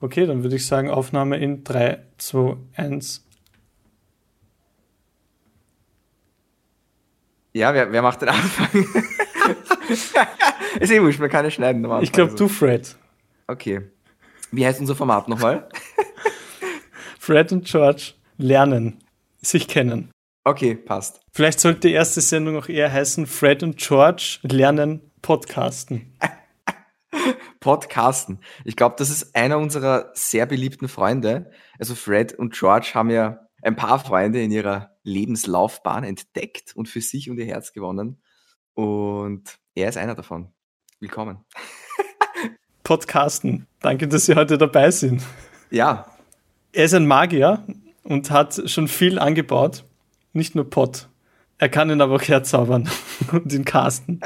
Okay, dann würde ich sagen, Aufnahme in 3, 2, 1. Ja, wer, wer macht den Anfang? ist eh wurscht, man kann es schneiden. Ich glaube, du, Fred. Okay. Wie heißt unser Format nochmal? Fred und George lernen, sich kennen. Okay, passt. Vielleicht sollte die erste Sendung auch eher heißen Fred und George lernen podcasten. Podcasten. Ich glaube, das ist einer unserer sehr beliebten Freunde. Also Fred und George haben ja ein paar Freunde in ihrer Lebenslaufbahn entdeckt und für sich und ihr Herz gewonnen. Und er ist einer davon. Willkommen. Podcasten. Danke, dass Sie heute dabei sind. Ja. Er ist ein Magier und hat schon viel angebaut. Nicht nur Pod. Er kann ihn aber auch herzaubern und ihn casten.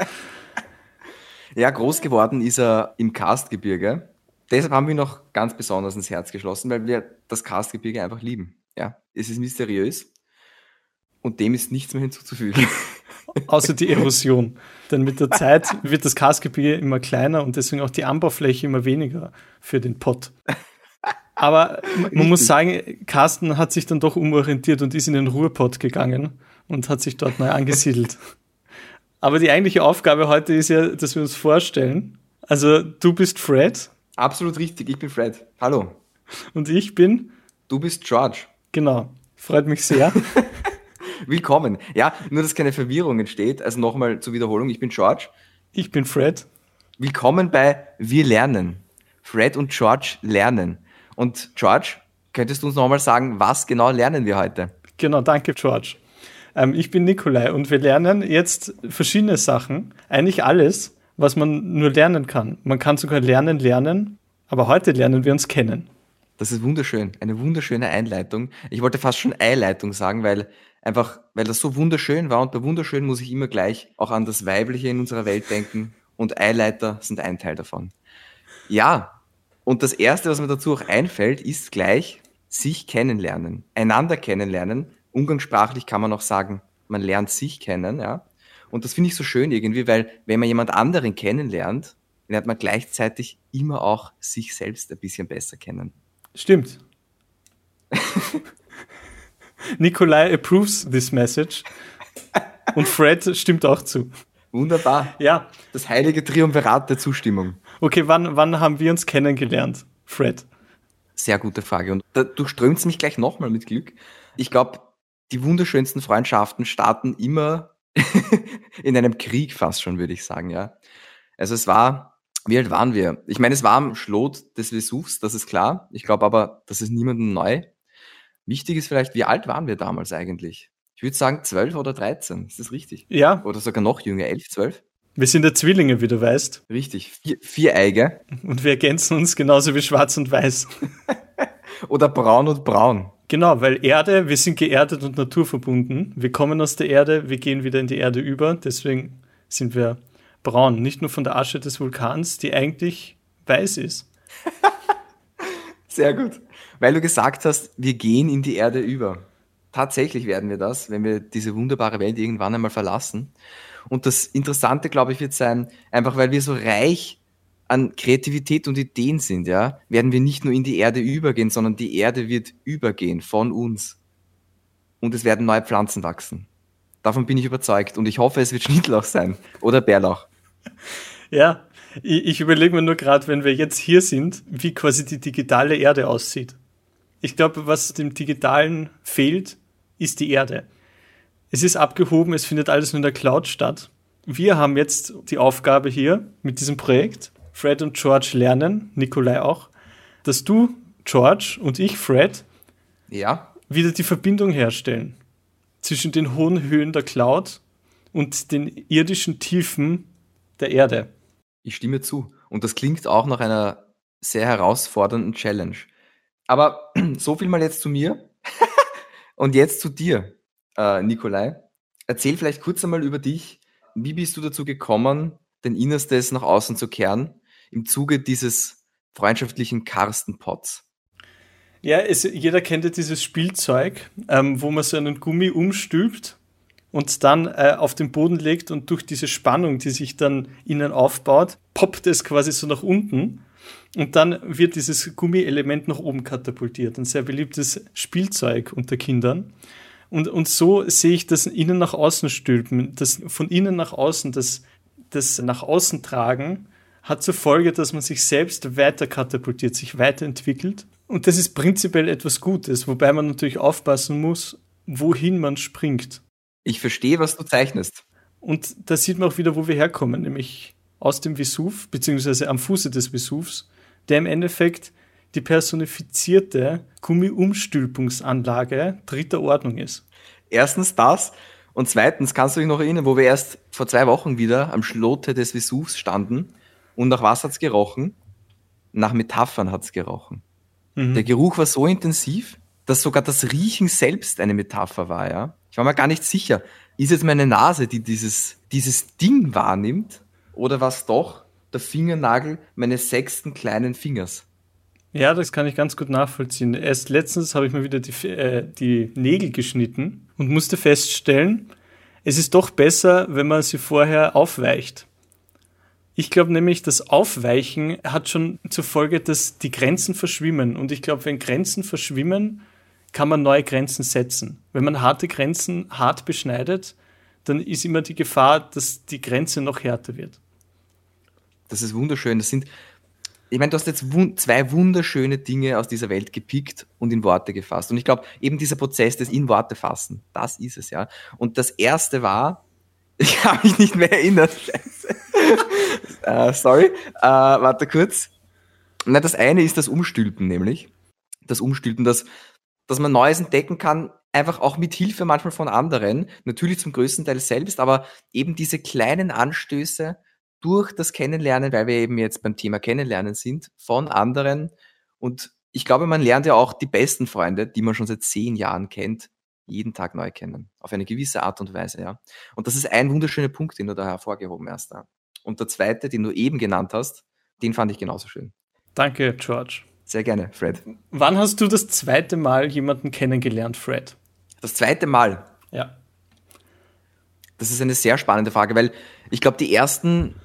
Ja, groß geworden ist er im Karstgebirge. Deshalb haben wir ihn noch ganz besonders ins Herz geschlossen, weil wir das Karstgebirge einfach lieben. Ja, es ist mysteriös und dem ist nichts mehr hinzuzufügen. Außer die Erosion. Denn mit der Zeit wird das Karstgebirge immer kleiner und deswegen auch die Anbaufläche immer weniger für den Pott. Aber man Richtig. muss sagen, Carsten hat sich dann doch umorientiert und ist in den Ruhrpott gegangen und hat sich dort neu angesiedelt. Aber die eigentliche Aufgabe heute ist ja, dass wir uns vorstellen. Also du bist Fred. Absolut richtig, ich bin Fred. Hallo. Und ich bin? Du bist George. Genau. Freut mich sehr. Willkommen. Ja, nur dass keine Verwirrung entsteht. Also nochmal zur Wiederholung. Ich bin George. Ich bin Fred. Willkommen bei Wir lernen. Fred und George lernen. Und George, könntest du uns nochmal sagen, was genau lernen wir heute? Genau, danke George. Ähm, ich bin Nikolai und wir lernen jetzt verschiedene Sachen, eigentlich alles, was man nur lernen kann. Man kann sogar lernen, lernen, aber heute lernen wir uns kennen. Das ist wunderschön, eine wunderschöne Einleitung. Ich wollte fast schon Eileitung sagen, weil einfach, weil das so wunderschön war und bei wunderschön muss ich immer gleich auch an das Weibliche in unserer Welt denken und Eileiter sind ein Teil davon. Ja, und das Erste, was mir dazu auch einfällt, ist gleich sich kennenlernen, einander kennenlernen umgangssprachlich kann man auch sagen, man lernt sich kennen, ja. Und das finde ich so schön irgendwie, weil wenn man jemand anderen kennenlernt, lernt man gleichzeitig immer auch sich selbst ein bisschen besser kennen. Stimmt. Nikolai approves this message. Und Fred stimmt auch zu. Wunderbar. Ja. Das heilige Triumvirat der Zustimmung. Okay, wann, wann haben wir uns kennengelernt, Fred? Sehr gute Frage. Und da durchströmt es mich gleich nochmal mit Glück. Ich glaube, die wunderschönsten Freundschaften starten immer in einem Krieg fast schon, würde ich sagen, ja. Also es war, wie alt waren wir? Ich meine, es war am Schlot des Vesuvs, das ist klar. Ich glaube aber, das ist niemandem neu. Wichtig ist vielleicht, wie alt waren wir damals eigentlich? Ich würde sagen zwölf oder dreizehn. Ist das richtig? Ja. Oder sogar noch jünger, elf, zwölf? Wir sind ja Zwillinge, wie du weißt. Richtig, vier, viereige. Und wir ergänzen uns genauso wie schwarz und weiß. oder braun und braun. Genau, weil Erde, wir sind geerdet und naturverbunden. Wir kommen aus der Erde, wir gehen wieder in die Erde über. Deswegen sind wir braun. Nicht nur von der Asche des Vulkans, die eigentlich weiß ist. Sehr gut. Weil du gesagt hast, wir gehen in die Erde über. Tatsächlich werden wir das, wenn wir diese wunderbare Welt irgendwann einmal verlassen. Und das Interessante, glaube ich, wird sein, einfach weil wir so reich an Kreativität und Ideen sind, ja, werden wir nicht nur in die Erde übergehen, sondern die Erde wird übergehen von uns. Und es werden neue Pflanzen wachsen. Davon bin ich überzeugt. Und ich hoffe, es wird Schnittlauch sein oder Bärlauch. Ja, ich, ich überlege mir nur gerade, wenn wir jetzt hier sind, wie quasi die digitale Erde aussieht. Ich glaube, was dem Digitalen fehlt, ist die Erde. Es ist abgehoben, es findet alles nur in der Cloud statt. Wir haben jetzt die Aufgabe hier mit diesem Projekt, Fred und George lernen, Nikolai auch, dass du, George und ich, Fred, ja. wieder die Verbindung herstellen zwischen den hohen Höhen der Cloud und den irdischen Tiefen der Erde. Ich stimme zu. Und das klingt auch nach einer sehr herausfordernden Challenge. Aber so viel mal jetzt zu mir und jetzt zu dir, äh, Nikolai. Erzähl vielleicht kurz einmal über dich. Wie bist du dazu gekommen, dein Innerstes nach außen zu kehren? Im Zuge dieses freundschaftlichen Karstenpots? Ja, es, jeder kennt ja dieses Spielzeug, ähm, wo man so einen Gummi umstülpt und dann äh, auf den Boden legt und durch diese Spannung, die sich dann innen aufbaut, poppt es quasi so nach unten. Und dann wird dieses Gummielement nach oben katapultiert. Ein sehr beliebtes Spielzeug unter Kindern. Und, und so sehe ich das innen nach außen stülpen, das von innen nach außen, das, das nach außen tragen, hat zur Folge, dass man sich selbst weiter katapultiert, sich weiterentwickelt. Und das ist prinzipiell etwas Gutes, wobei man natürlich aufpassen muss, wohin man springt. Ich verstehe, was du zeichnest. Und da sieht man auch wieder, wo wir herkommen, nämlich aus dem Vesuv, beziehungsweise am Fuße des Vesuvs, der im Endeffekt die personifizierte Gummiumstülpungsanlage dritter Ordnung ist. Erstens das. Und zweitens, kannst du dich noch erinnern, wo wir erst vor zwei Wochen wieder am Schlote des Vesuvs standen und nach was hat's gerochen? Nach Metaphern hat's gerochen. Mhm. Der Geruch war so intensiv, dass sogar das Riechen selbst eine Metapher war, ja. Ich war mir gar nicht sicher, ist jetzt meine Nase, die dieses, dieses Ding wahrnimmt, oder was doch der Fingernagel meines sechsten kleinen Fingers? Ja, das kann ich ganz gut nachvollziehen. Erst letztens habe ich mir wieder die, äh, die Nägel geschnitten und musste feststellen, es ist doch besser, wenn man sie vorher aufweicht. Ich glaube nämlich, das Aufweichen hat schon zur Folge, dass die Grenzen verschwimmen. Und ich glaube, wenn Grenzen verschwimmen, kann man neue Grenzen setzen. Wenn man harte Grenzen hart beschneidet, dann ist immer die Gefahr, dass die Grenze noch härter wird. Das ist wunderschön. Das sind, ich meine, du hast jetzt wun zwei wunderschöne Dinge aus dieser Welt gepickt und in Worte gefasst. Und ich glaube, eben dieser Prozess des in Worte fassen, das ist es, ja. Und das erste war, ich habe mich nicht mehr erinnert. Uh, sorry. Uh, warte kurz. Na, das eine ist das Umstülpen, nämlich. Das Umstülpen, das, dass man Neues entdecken kann, einfach auch mit Hilfe manchmal von anderen. Natürlich zum größten Teil selbst, aber eben diese kleinen Anstöße, durch das Kennenlernen, weil wir eben jetzt beim Thema Kennenlernen sind, von anderen. Und ich glaube, man lernt ja auch die besten Freunde, die man schon seit zehn Jahren kennt, jeden Tag neu kennen. Auf eine gewisse Art und Weise, ja. Und das ist ein wunderschöner Punkt, den du da hervorgehoben hast. Ja. Und der zweite, den du eben genannt hast, den fand ich genauso schön. Danke, George. Sehr gerne, Fred. Wann hast du das zweite Mal jemanden kennengelernt, Fred? Das zweite Mal? Ja. Das ist eine sehr spannende Frage, weil ich glaube, die ersten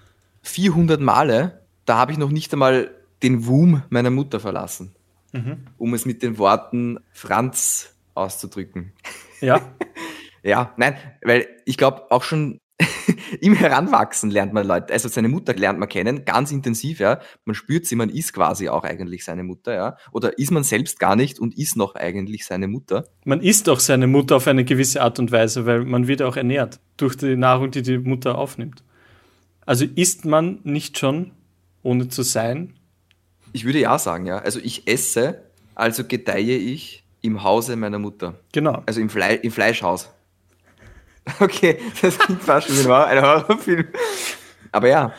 400 Male, da habe ich noch nicht einmal den Wum meiner Mutter verlassen, mhm. um es mit den Worten Franz auszudrücken. Ja. ja, nein, weil ich glaube auch schon im Heranwachsen lernt man Leute, also seine Mutter lernt man kennen, ganz intensiv, ja. Man spürt sie, man ist quasi auch eigentlich seine Mutter, ja. Oder ist man selbst gar nicht und ist noch eigentlich seine Mutter. Man ist auch seine Mutter auf eine gewisse Art und Weise, weil man wird auch ernährt durch die Nahrung, die die Mutter aufnimmt. Also ist man nicht schon, ohne zu sein? Ich würde ja sagen, ja. Also ich esse, also gedeihe ich im Hause meiner Mutter. Genau. Also im, Fle im Fleischhaus. Okay, das klingt fast wie ein Horrorfilm. Aber ja,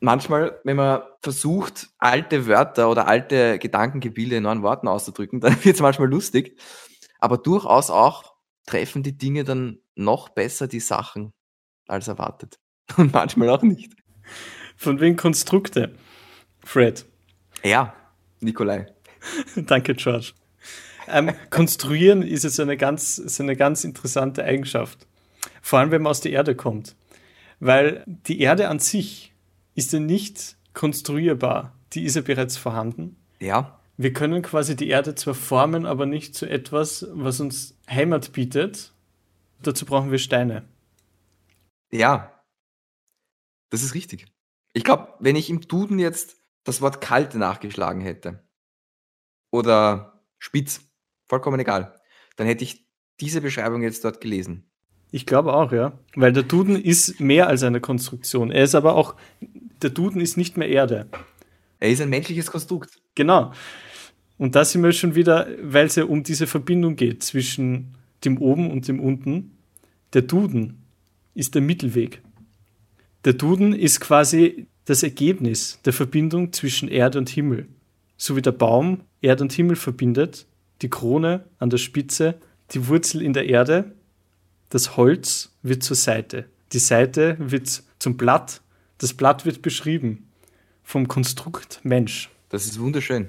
manchmal, wenn man versucht, alte Wörter oder alte Gedankengebilde in neuen Worten auszudrücken, dann wird es manchmal lustig. Aber durchaus auch treffen die Dinge dann noch besser die Sachen als erwartet. Und manchmal auch nicht. Von wegen Konstrukte. Fred. Ja, Nikolai. Danke, George. Ähm, konstruieren ist jetzt eine ganz, ist eine ganz interessante Eigenschaft. Vor allem, wenn man aus der Erde kommt. Weil die Erde an sich ist ja nicht konstruierbar. Die ist ja bereits vorhanden. Ja. Wir können quasi die Erde zwar formen, aber nicht zu etwas, was uns Heimat bietet. Dazu brauchen wir Steine. Ja, das ist richtig. Ich glaube, wenn ich im Duden jetzt das Wort kalte nachgeschlagen hätte oder spitz, vollkommen egal, dann hätte ich diese Beschreibung jetzt dort gelesen. Ich glaube auch, ja. Weil der Duden ist mehr als eine Konstruktion. Er ist aber auch, der Duden ist nicht mehr Erde. Er ist ein menschliches Konstrukt. Genau. Und da sind wir schon wieder, weil es ja um diese Verbindung geht zwischen dem Oben und dem Unten. Der Duden ist der Mittelweg. Der Duden ist quasi das Ergebnis der Verbindung zwischen Erde und Himmel. So wie der Baum Erde und Himmel verbindet, die Krone an der Spitze, die Wurzel in der Erde, das Holz wird zur Seite, die Seite wird zum Blatt, das Blatt wird beschrieben vom Konstrukt Mensch. Das ist wunderschön.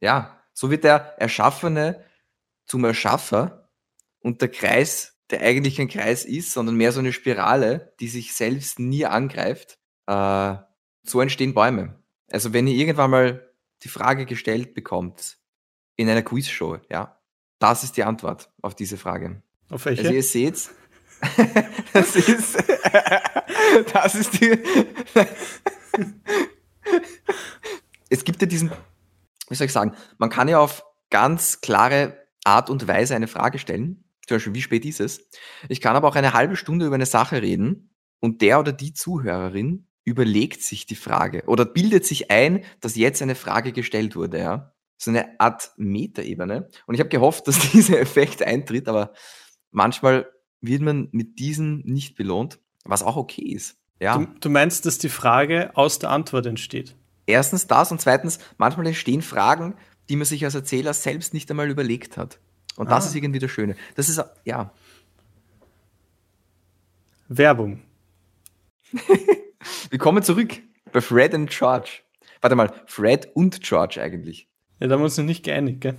Ja, so wird der Erschaffene zum Erschaffer und der Kreis der eigentlich kein Kreis ist, sondern mehr so eine Spirale, die sich selbst nie angreift. Äh, so entstehen Bäume. Also wenn ihr irgendwann mal die Frage gestellt bekommt in einer Quizshow, ja, das ist die Antwort auf diese Frage. Auf welche? Also ihr seht, das ist, das ist die, es gibt ja diesen, wie soll ich sagen, man kann ja auf ganz klare Art und Weise eine Frage stellen. Zum Beispiel, wie spät ist es? Ich kann aber auch eine halbe Stunde über eine Sache reden und der oder die Zuhörerin überlegt sich die Frage oder bildet sich ein, dass jetzt eine Frage gestellt wurde, ja. So eine Art Metaebene. Und ich habe gehofft, dass dieser Effekt eintritt, aber manchmal wird man mit diesen nicht belohnt, was auch okay ist. Ja. Du, du meinst, dass die Frage aus der Antwort entsteht? Erstens das und zweitens, manchmal entstehen Fragen, die man sich als Erzähler selbst nicht einmal überlegt hat. Und das Ah. ist irgendwie das Schöne. Das ist, ja, Werbung. wir kommen zurück bei Fred und George. Warte mal, Fred und George eigentlich. Ja, da haben wir uns noch nicht geeinigt, gell?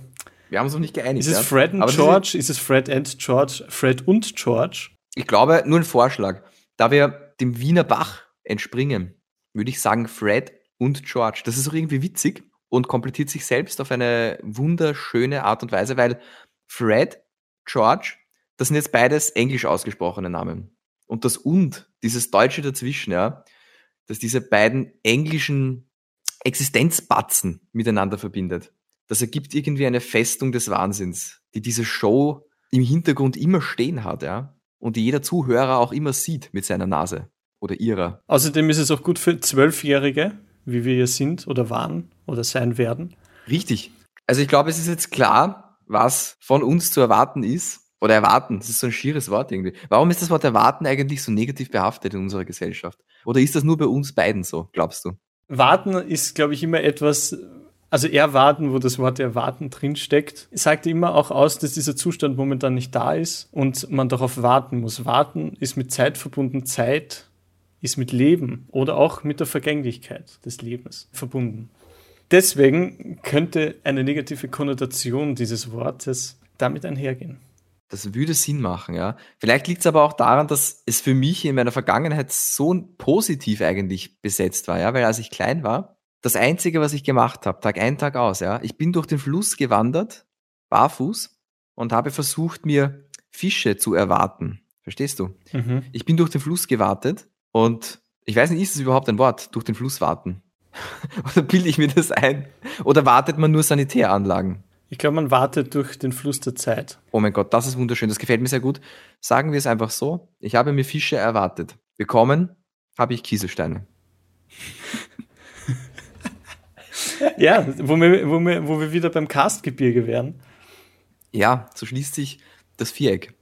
Wir haben uns noch nicht geeinigt. Ist es ja? Fred und das George? Ist es Fred and George? Fred und George? Ich glaube, nur ein Vorschlag. Da wir dem Wiener Bach entspringen, würde ich sagen Fred und George. Das ist auch irgendwie witzig und komplettiert sich selbst auf eine wunderschöne Art und Weise, weil Fred, George, das sind jetzt beides englisch ausgesprochene Namen. Und das und, dieses Deutsche dazwischen, ja, dass diese beiden englischen Existenzbatzen miteinander verbindet. Das ergibt irgendwie eine Festung des Wahnsinns, die diese Show im Hintergrund immer stehen hat, ja. Und die jeder Zuhörer auch immer sieht mit seiner Nase oder ihrer. Außerdem ist es auch gut für Zwölfjährige, wie wir hier sind oder waren oder sein werden. Richtig. Also ich glaube, es ist jetzt klar, was von uns zu erwarten ist. Oder erwarten, das ist so ein schieres Wort irgendwie. Warum ist das Wort erwarten eigentlich so negativ behaftet in unserer Gesellschaft? Oder ist das nur bei uns beiden so, glaubst du? Warten ist, glaube ich, immer etwas, also erwarten, wo das Wort erwarten drinsteckt, sagt immer auch aus, dass dieser Zustand momentan nicht da ist und man darauf warten muss. Warten ist mit Zeit verbunden. Zeit ist mit Leben oder auch mit der Vergänglichkeit des Lebens verbunden. Deswegen könnte eine negative Konnotation dieses Wortes damit einhergehen. Das würde Sinn machen, ja. Vielleicht liegt es aber auch daran, dass es für mich in meiner Vergangenheit so positiv eigentlich besetzt war, ja, weil als ich klein war, das Einzige, was ich gemacht habe, Tag ein, Tag aus, ja, ich bin durch den Fluss gewandert, barfuß, und habe versucht, mir Fische zu erwarten. Verstehst du? Mhm. Ich bin durch den Fluss gewartet und ich weiß nicht, ist es überhaupt ein Wort, durch den Fluss warten? Oder bilde ich mir das ein? Oder wartet man nur Sanitäranlagen? Ich glaube, man wartet durch den Fluss der Zeit. Oh mein Gott, das ist wunderschön. Das gefällt mir sehr gut. Sagen wir es einfach so. Ich habe mir Fische erwartet. Bekommen habe ich Kieselsteine. Ja, wo wir, wo wir, wo wir wieder beim Karstgebirge wären. Ja, so schließt sich das Viereck.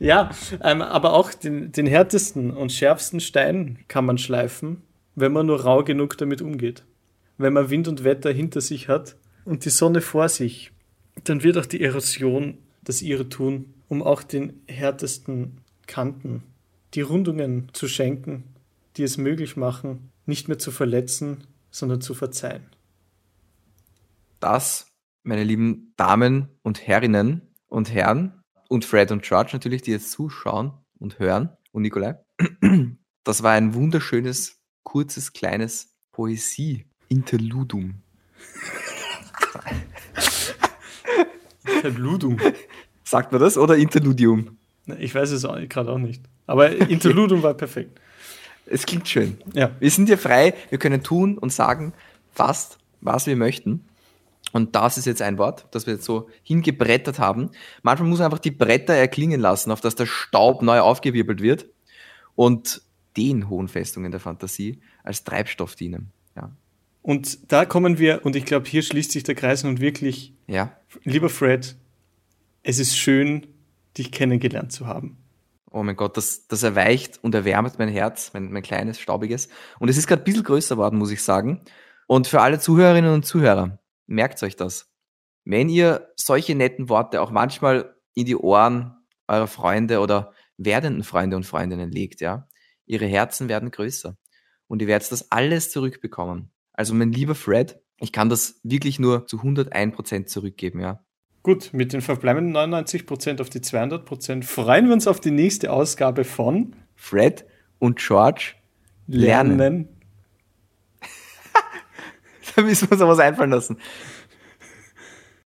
Ja, ähm, aber auch den, den härtesten und schärfsten Stein kann man schleifen, wenn man nur rau genug damit umgeht. Wenn man Wind und Wetter hinter sich hat und die Sonne vor sich, dann wird auch die Erosion das ihre tun, um auch den härtesten Kanten die Rundungen zu schenken, die es möglich machen, nicht mehr zu verletzen, sondern zu verzeihen. Das, meine lieben Damen und Herrinnen und Herren und Fred und George natürlich, die jetzt zuschauen und hören und Nikolai, das war ein wunderschönes, kurzes, kleines Poesie-Interludum. Interludum. Sagt man das oder Interludium? Ich weiß es gerade auch nicht. Aber Interludum war perfekt. Es klingt schön. Ja. Wir sind hier frei, wir können tun und sagen fast, was wir möchten. Und das ist jetzt ein Wort, das wir jetzt so hingebrettert haben. Manchmal muss man einfach die Bretter erklingen lassen, auf dass der Staub neu aufgewirbelt wird und den hohen Festungen der Fantasie als Treibstoff dienen. Ja. Und da kommen wir, und ich glaube, hier schließt sich der Kreis und wirklich, ja. lieber Fred, es ist schön, dich kennengelernt zu haben. Oh mein Gott, das, das erweicht und erwärmt mein Herz, mein, mein kleines, staubiges. Und es ist gerade ein bisschen größer worden, muss ich sagen. Und für alle Zuhörerinnen und Zuhörer, merkt euch das. Wenn ihr solche netten Worte auch manchmal in die Ohren eurer Freunde oder werdenden Freunde und Freundinnen legt, ja, ihre Herzen werden größer. Und ihr werdet das alles zurückbekommen. Also mein lieber Fred, ich kann das wirklich nur zu 101% zurückgeben, ja. Gut, mit den verbleibenden 99% auf die 200% freuen wir uns auf die nächste Ausgabe von Fred und George lernen. Lernen. Da müssen wir uns was einfallen lassen.